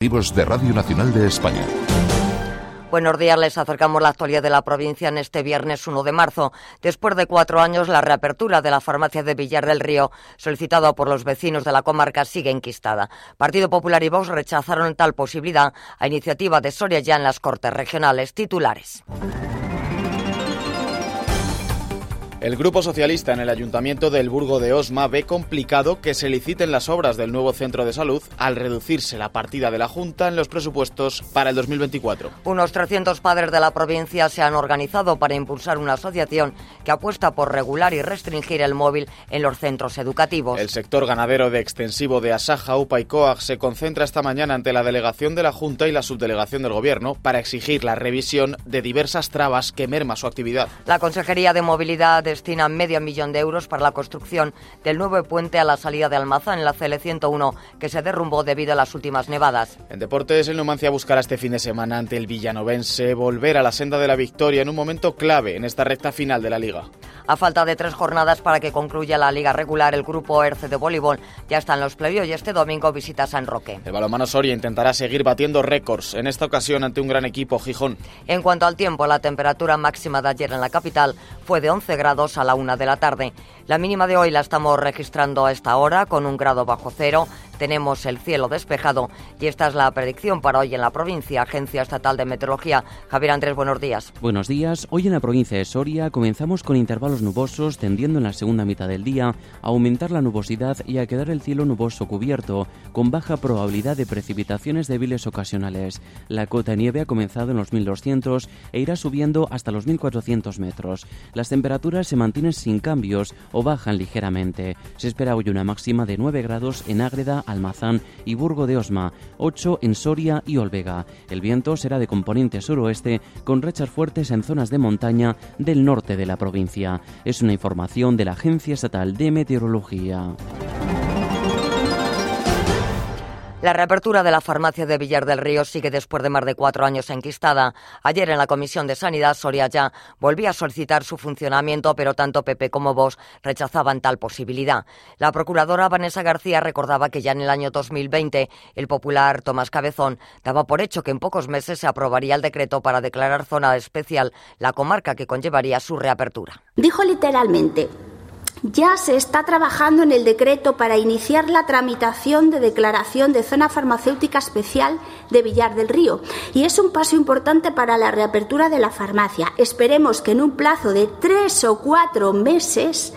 de Radio Nacional de España. Buenos días, les acercamos la actualidad de la provincia en este viernes 1 de marzo. Después de cuatro años, la reapertura de la farmacia de Villar del Río, solicitada por los vecinos de la comarca, sigue enquistada. Partido Popular y Vox rechazaron tal posibilidad a iniciativa de Soria ya en las Cortes Regionales titulares. El Grupo Socialista en el Ayuntamiento del Burgo de Osma ve complicado que se liciten las obras del nuevo centro de salud al reducirse la partida de la Junta en los presupuestos para el 2024. Unos 300 padres de la provincia se han organizado para impulsar una asociación que apuesta por regular y restringir el móvil en los centros educativos. El sector ganadero de extensivo de Asaja, UPA y COAG se concentra esta mañana ante la delegación de la Junta y la subdelegación del Gobierno para exigir la revisión de diversas trabas que merma su actividad. La Consejería de Movilidad destina medio millón de euros para la construcción del nuevo puente a la salida de Almazán en la CL101 que se derrumbó debido a las últimas nevadas. En deportes, el Numancia buscará este fin de semana ante el Villanovense volver a la senda de la victoria en un momento clave en esta recta final de la liga. A falta de tres jornadas para que concluya la liga regular, el grupo ERCE de voleibol ya está en los playoffs y este domingo visita San Roque. El balonmano Soria intentará seguir batiendo récords, en esta ocasión ante un gran equipo, Gijón. En cuanto al tiempo, la temperatura máxima de ayer en la capital fue de 11 grados a la una de la tarde. La mínima de hoy la estamos registrando a esta hora con un grado bajo cero. Tenemos el cielo despejado y esta es la predicción para hoy en la provincia. Agencia Estatal de Meteorología. Javier Andrés, buenos días. Buenos días. Hoy en la provincia de Soria comenzamos con intervalos nubosos tendiendo en la segunda mitad del día a aumentar la nubosidad y a quedar el cielo nuboso cubierto, con baja probabilidad de precipitaciones débiles ocasionales. La cota de nieve ha comenzado en los 1200 e irá subiendo hasta los 1400 metros. Las temperaturas se mantienen sin cambios o bajan ligeramente. Se espera hoy una máxima de 9 grados en Ágreda, Almazán y Burgo de Osma, 8 en Soria y Olvega. El viento será de componente suroeste con rechas fuertes en zonas de montaña del norte de la provincia. Es una información de la Agencia Estatal de Meteorología. La reapertura de la farmacia de Villar del Río sigue después de más de cuatro años enquistada. Ayer en la Comisión de Sanidad, Soria ya volvía a solicitar su funcionamiento, pero tanto Pepe como vos rechazaban tal posibilidad. La procuradora Vanessa García recordaba que ya en el año 2020 el popular Tomás Cabezón daba por hecho que en pocos meses se aprobaría el decreto para declarar zona especial la comarca que conllevaría su reapertura. Dijo literalmente, ya se está trabajando en el decreto para iniciar la tramitación de declaración de zona farmacéutica especial de Villar del Río y es un paso importante para la reapertura de la farmacia. Esperemos que en un plazo de tres o cuatro meses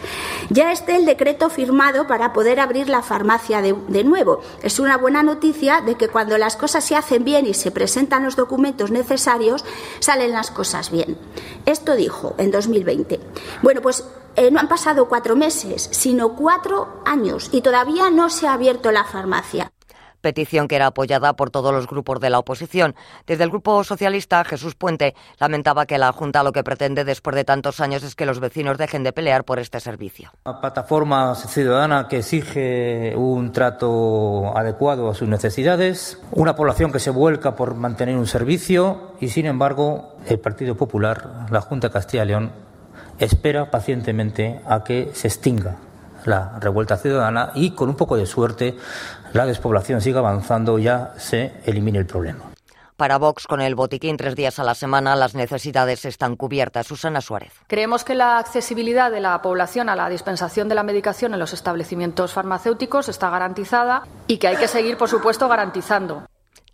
ya esté el decreto firmado para poder abrir la farmacia de, de nuevo. Es una buena noticia de que cuando las cosas se hacen bien y se presentan los documentos necesarios, salen las cosas bien. Esto dijo en 2020. Bueno, pues eh, no han pasado cuatro meses, sino cuatro años y todavía no se ha abierto la farmacia petición que era apoyada por todos los grupos de la oposición. Desde el Grupo Socialista, Jesús Puente lamentaba que la Junta lo que pretende después de tantos años es que los vecinos dejen de pelear por este servicio. Una plataforma ciudadana que exige un trato adecuado a sus necesidades, una población que se vuelca por mantener un servicio y, sin embargo, el Partido Popular, la Junta de Castilla y León, espera pacientemente a que se extinga la revuelta ciudadana y con un poco de suerte la despoblación siga avanzando y ya se elimine el problema. Para Vox, con el botiquín tres días a la semana, las necesidades están cubiertas. Susana Suárez. Creemos que la accesibilidad de la población a la dispensación de la medicación en los establecimientos farmacéuticos está garantizada y que hay que seguir, por supuesto, garantizando.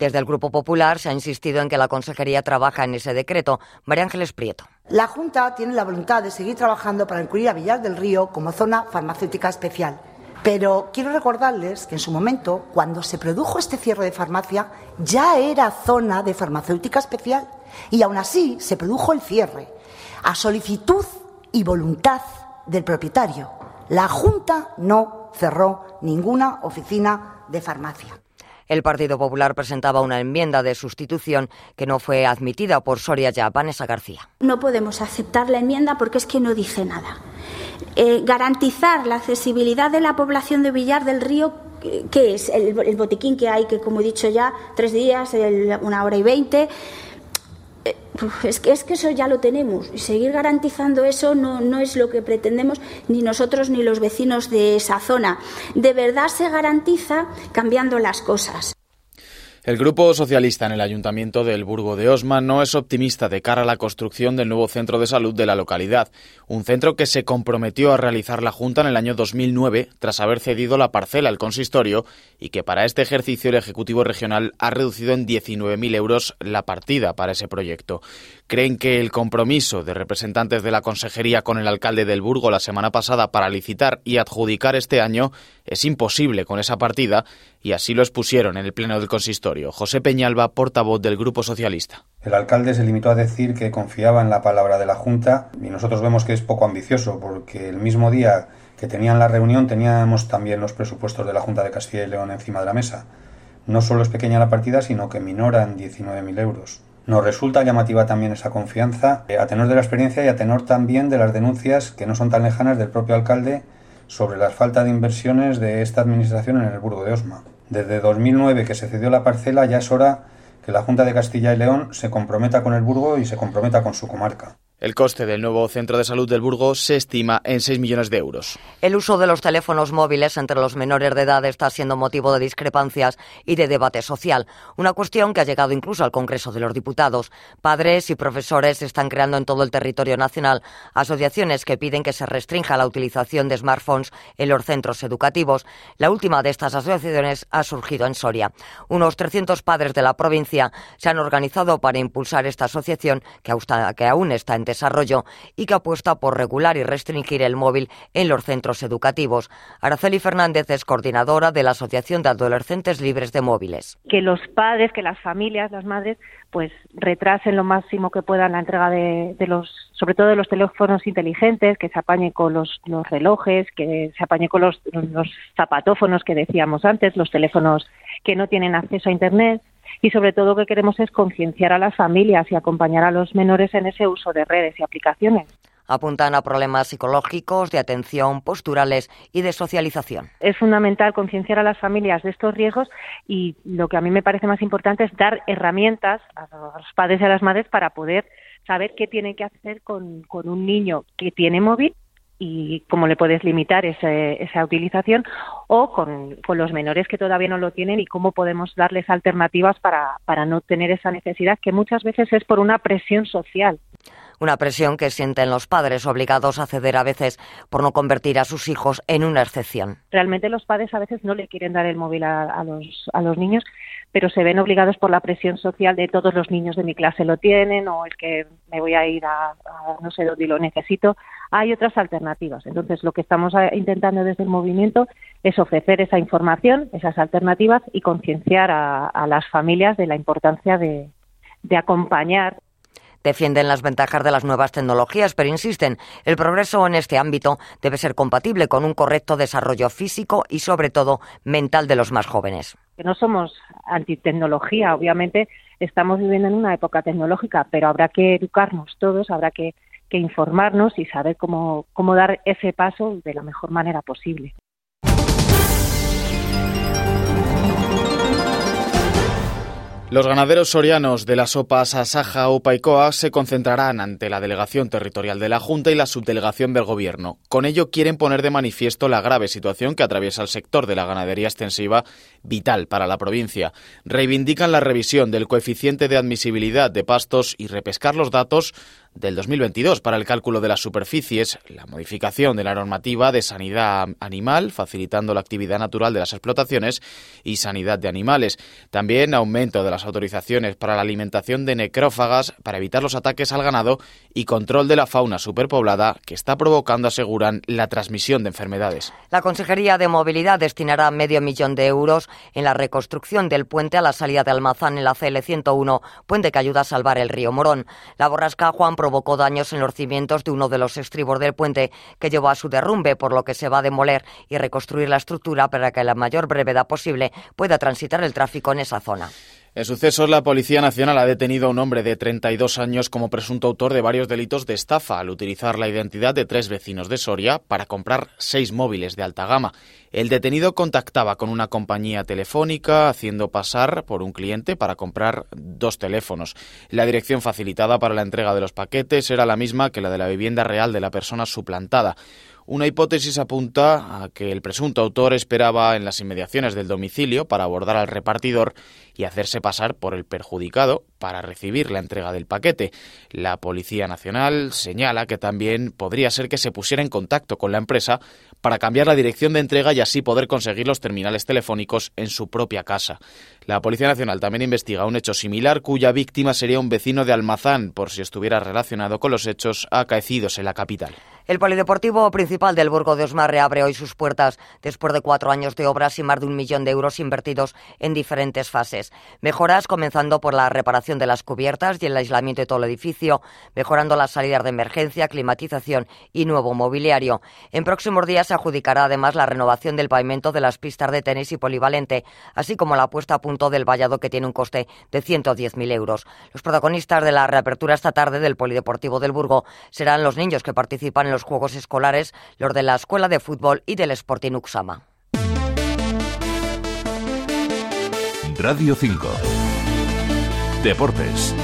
Desde el Grupo Popular se ha insistido en que la Consejería trabaja en ese decreto. María Ángeles Prieto. La Junta tiene la voluntad de seguir trabajando para incluir a Villar del Río como zona farmacéutica especial. Pero quiero recordarles que en su momento, cuando se produjo este cierre de farmacia, ya era zona de farmacéutica especial. Y aún así se produjo el cierre, a solicitud y voluntad del propietario. La Junta no cerró ninguna oficina de farmacia. El Partido Popular presentaba una enmienda de sustitución que no fue admitida por Soria ya. Vanessa García. No podemos aceptar la enmienda porque es que no dice nada. Eh, garantizar la accesibilidad de la población de Villar del Río ¿Qué es? El, botiquín que hay, que como he dicho ya, tres días, una hora y veinte. Eh, es que, es que eso ya lo tenemos y seguir garantizando eso no, no es lo que pretendemos ni nosotros ni los vecinos de esa zona. De verdad se garantiza cambiando las cosas. El Grupo Socialista en el Ayuntamiento del Burgo de Osma no es optimista de cara a la construcción del nuevo centro de salud de la localidad, un centro que se comprometió a realizar la Junta en el año 2009 tras haber cedido la parcela al consistorio y que para este ejercicio el Ejecutivo Regional ha reducido en 19.000 euros la partida para ese proyecto. Creen que el compromiso de representantes de la Consejería con el alcalde del Burgo la semana pasada para licitar y adjudicar este año es imposible con esa partida y así lo expusieron en el Pleno del Consistorio. José Peñalba, portavoz del Grupo Socialista. El alcalde se limitó a decir que confiaba en la palabra de la Junta y nosotros vemos que es poco ambicioso porque el mismo día que tenían la reunión teníamos también los presupuestos de la Junta de Castilla y León encima de la mesa. No solo es pequeña la partida, sino que minora en 19.000 euros. Nos resulta llamativa también esa confianza, a tenor de la experiencia y a tenor también de las denuncias que no son tan lejanas del propio alcalde sobre la falta de inversiones de esta administración en el Burgo de Osma. Desde 2009 que se cedió la parcela ya es hora que la Junta de Castilla y León se comprometa con el Burgo y se comprometa con su comarca. El coste del nuevo centro de salud del Burgo se estima en 6 millones de euros. El uso de los teléfonos móviles entre los menores de edad está siendo motivo de discrepancias y de debate social, una cuestión que ha llegado incluso al Congreso de los Diputados. Padres y profesores están creando en todo el territorio nacional asociaciones que piden que se restrinja la utilización de smartphones en los centros educativos. La última de estas asociaciones ha surgido en Soria. Unos 300 padres de la provincia se han organizado para impulsar esta asociación que aún está en desarrollo y que apuesta por regular y restringir el móvil en los centros educativos. Araceli Fernández es coordinadora de la Asociación de Adolescentes Libres de Móviles. Que los padres, que las familias, las madres, pues retrasen lo máximo que puedan la entrega de, los, sobre todo de los teléfonos inteligentes, que se apañe con los, relojes, que se apañe con los, los zapatófonos que decíamos antes, los teléfonos que no tienen acceso a Internet y sobre todo lo que queremos es concienciar a las familias y acompañar a los menores en ese uso de redes y aplicaciones. Apuntan a problemas psicológicos, de atención, posturales y de socialización. Es fundamental concienciar a las familias de estos riesgos y lo que a mí me parece más importante es dar herramientas a los padres y a las madres para poder saber qué tienen que hacer con, con un niño que tiene móvil y cómo le puedes limitar esa utilización o con, los menores que todavía no lo tienen y cómo podemos darles alternativas para, para no tener esa necesidad que muchas veces es por una presión social. Una presión que sienten los padres obligados a ceder a veces por no convertir a sus hijos en una excepción. Realmente los padres a veces no le quieren dar el móvil a, los, a los niños, pero se ven obligados por la presión social de todos los niños de mi clase lo tienen o el que me voy a ir a, no sé dónde lo necesito. Hay otras alternativas. Entonces, lo que estamos intentando desde el movimiento es ofrecer esa información, esas alternativas y concienciar a, las familias de la importancia de, de acompañar Defienden las ventajas de las nuevas tecnologías, pero insisten, el progreso en este ámbito debe ser compatible con un correcto desarrollo físico y, sobre todo, mental de los más jóvenes. No somos antitecnología, obviamente estamos viviendo en una época tecnológica, pero habrá que educarnos todos, habrá que, que informarnos y saber cómo, cómo dar ese paso de la mejor manera posible. Los ganaderos sorianos de las sopas Asaja, Opa y Coa se concentrarán ante la delegación territorial de la Junta y la subdelegación del Gobierno. Con ello quieren poner de manifiesto la grave situación que atraviesa el sector de la ganadería extensiva, vital para la provincia. Reivindican la revisión del coeficiente de admisibilidad de pastos y repescar los datos del 2022 para el cálculo de las superficies, la modificación de la normativa de sanidad animal, facilitando la actividad natural de las explotaciones y sanidad de animales. También aumento de las autorizaciones para la alimentación de necrófagas para evitar los ataques al ganado y control de la fauna superpoblada que está provocando, aseguran, la transmisión de enfermedades. La Consejería de Movilidad destinará medio millón de euros en la reconstrucción del puente a la salida de Almazán en la CL101, puente que ayuda a salvar el río Morón. La borrasca Juan provocó daños en los cimientos de uno de los estribos del puente que llevó a su derrumbe, por lo que se va a demoler y reconstruir la estructura para que a la mayor brevedad posible pueda transitar el tráfico en esa zona. En sucesos, la Policía Nacional ha detenido a un hombre de 32 años como presunto autor de varios delitos de estafa al utilizar la identidad de tres vecinos de Soria para comprar seis móviles de alta gama. El detenido contactaba con una compañía telefónica haciendo pasar por un cliente para comprar dos teléfonos. La dirección facilitada para la entrega de los paquetes era la misma que la de la vivienda real de la persona suplantada. Una hipótesis apunta a que el presunto autor esperaba en las inmediaciones del domicilio para abordar al repartidor y hacerse pasar por el perjudicado para recibir la entrega del paquete. La Policía Nacional señala que también podría ser que se pusiera en contacto con la empresa para cambiar la dirección de entrega y así poder conseguir los terminales telefónicos en su propia casa. La Policía Nacional también investiga un hecho similar cuya víctima sería un vecino de Almazán, por si estuviera relacionado con los hechos acaecidos en la capital. El polideportivo principal del Burgo de Osma reabre hoy sus puertas después de cuatro años de obras y más de un millón de euros invertidos en diferentes fases. Mejoras comenzando por la reparación de las cubiertas y el aislamiento de todo el edificio, mejorando las salidas de emergencia, climatización y nuevo mobiliario. En próximos días se adjudicará además la renovación del pavimento de las pistas de tenis y polivalente, así como la puesta a punto del vallado que tiene un coste de 110.000 euros. Los protagonistas de la reapertura esta tarde del polideportivo del Burgo serán los niños que participan en los Juegos Escolares, los de la Escuela de Fútbol y del Sporting Uxama. Radio 5. Deportes.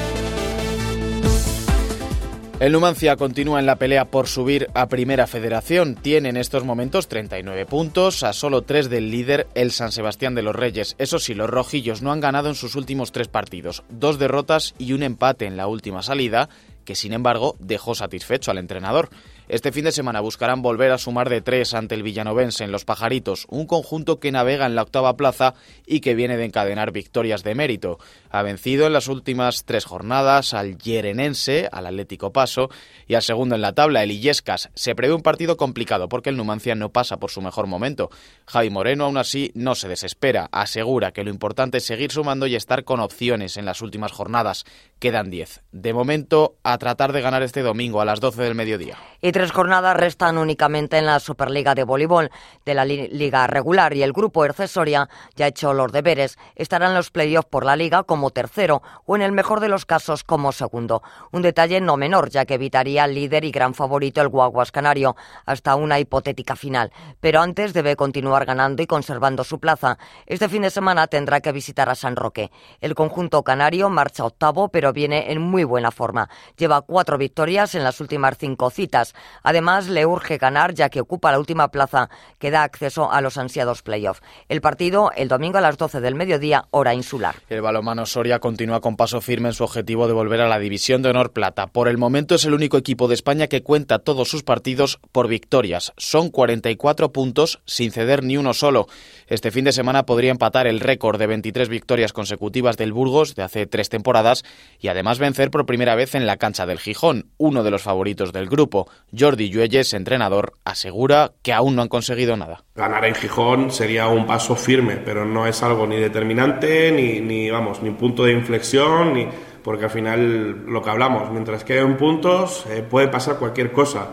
El Numancia continúa en la pelea por subir a Primera Federación. Tiene en estos momentos 39 puntos, a solo 3 del líder, el San Sebastián de los Reyes. Eso sí, los rojillos no han ganado en sus últimos tres partidos. Dos derrotas y un empate en la última salida, que sin embargo dejó satisfecho al entrenador. Este fin de semana buscarán volver a sumar de tres ante el Villanovense en Los Pajaritos, un conjunto que navega en la octava plaza y que viene de encadenar victorias de mérito. Ha vencido en las últimas tres jornadas al Yerenense, al Atlético Paso y al segundo en la tabla, el Illescas. Se prevé un partido complicado porque el Numancia no pasa por su mejor momento. Javi Moreno aún así no se desespera, asegura que lo importante es seguir sumando y estar con opciones en las últimas jornadas. Quedan diez. De momento, a tratar de ganar este domingo a las 12 del mediodía tres jornadas restan únicamente en la Superliga de Voleibol de la Liga Regular y el grupo Ercesoria ya ha hecho los deberes. Estará en los playoffs por la Liga como tercero o en el mejor de los casos como segundo. Un detalle no menor, ya que evitaría al líder y gran favorito el Guaguas Canario hasta una hipotética final. Pero antes debe continuar ganando y conservando su plaza. Este fin de semana tendrá que visitar a San Roque. El conjunto canario marcha octavo, pero viene en muy buena forma. Lleva cuatro victorias en las últimas cinco citas. Además, le urge ganar ya que ocupa la última plaza que da acceso a los ansiados playoffs. El partido el domingo a las 12 del mediodía, hora insular. El Soria continúa con paso firme en su objetivo de volver a la División de Honor Plata. Por el momento es el único equipo de España que cuenta todos sus partidos por victorias. Son 44 puntos sin ceder ni uno solo. Este fin de semana podría empatar el récord de 23 victorias consecutivas del Burgos de hace tres temporadas y además vencer por primera vez en la cancha del Gijón, uno de los favoritos del grupo. Jordi Lluelles, entrenador, asegura que aún no han conseguido nada. Ganar en Gijón sería un paso firme, pero no es algo ni determinante, ni, ni vamos, ni punto de inflexión, ni porque al final lo que hablamos, mientras queden puntos, eh, puede pasar cualquier cosa.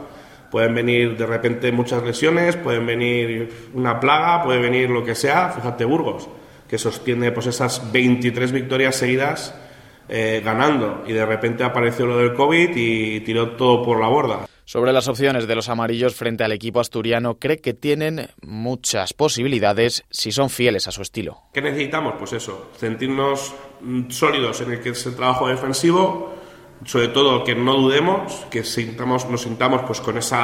Pueden venir de repente muchas lesiones, pueden venir una plaga, puede venir lo que sea. Fíjate Burgos, que sostiene pues esas 23 victorias seguidas eh, ganando y de repente apareció lo del COVID y tiró todo por la borda. Sobre las opciones de los amarillos frente al equipo asturiano, cree que tienen muchas posibilidades si son fieles a su estilo. ¿Qué necesitamos? Pues eso, sentirnos mm, sólidos en el que es el trabajo defensivo, sobre todo que no dudemos, que sintamos, nos sintamos pues con ese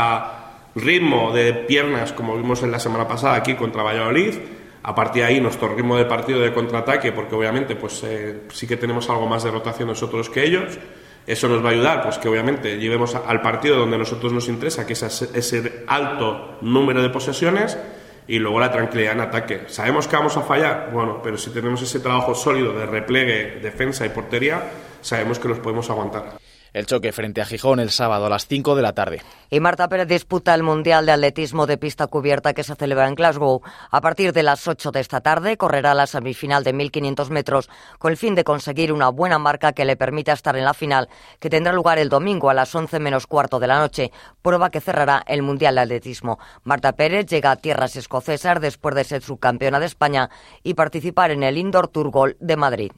ritmo de piernas como vimos en la semana pasada aquí contra Valladolid. A partir de ahí nuestro ritmo de partido de contraataque, porque obviamente pues eh, sí que tenemos algo más de rotación nosotros que ellos eso nos va a ayudar, pues que obviamente llevemos al partido donde a nosotros nos interesa, que es ese alto número de posesiones y luego la tranquilidad en ataque. ¿Sabemos que vamos a fallar? Bueno, pero si tenemos ese trabajo sólido de repliegue, defensa y portería, sabemos que los podemos aguantar. El choque frente a Gijón el sábado a las 5 de la tarde. Y Marta Pérez disputa el Mundial de Atletismo de Pista Cubierta que se celebra en Glasgow. A partir de las 8 de esta tarde correrá la semifinal de 1.500 metros con el fin de conseguir una buena marca que le permita estar en la final, que tendrá lugar el domingo a las 11 menos cuarto de la noche, prueba que cerrará el Mundial de Atletismo. Marta Pérez llega a tierras escocesas después de ser subcampeona de España y participar en el Indoor Tour Gold de Madrid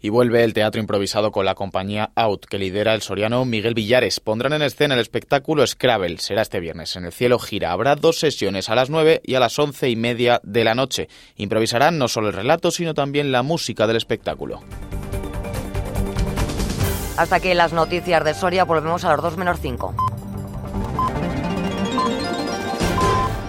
y vuelve el teatro improvisado con la compañía Out, que lidera el soriano Miguel Villares. Pondrán en escena el espectáculo Scrabble. Será este viernes. En el cielo gira. Habrá dos sesiones a las nueve y a las once y media de la noche. Improvisarán no solo el relato, sino también la música del espectáculo. Hasta aquí las noticias de Soria. Volvemos a los dos menos cinco.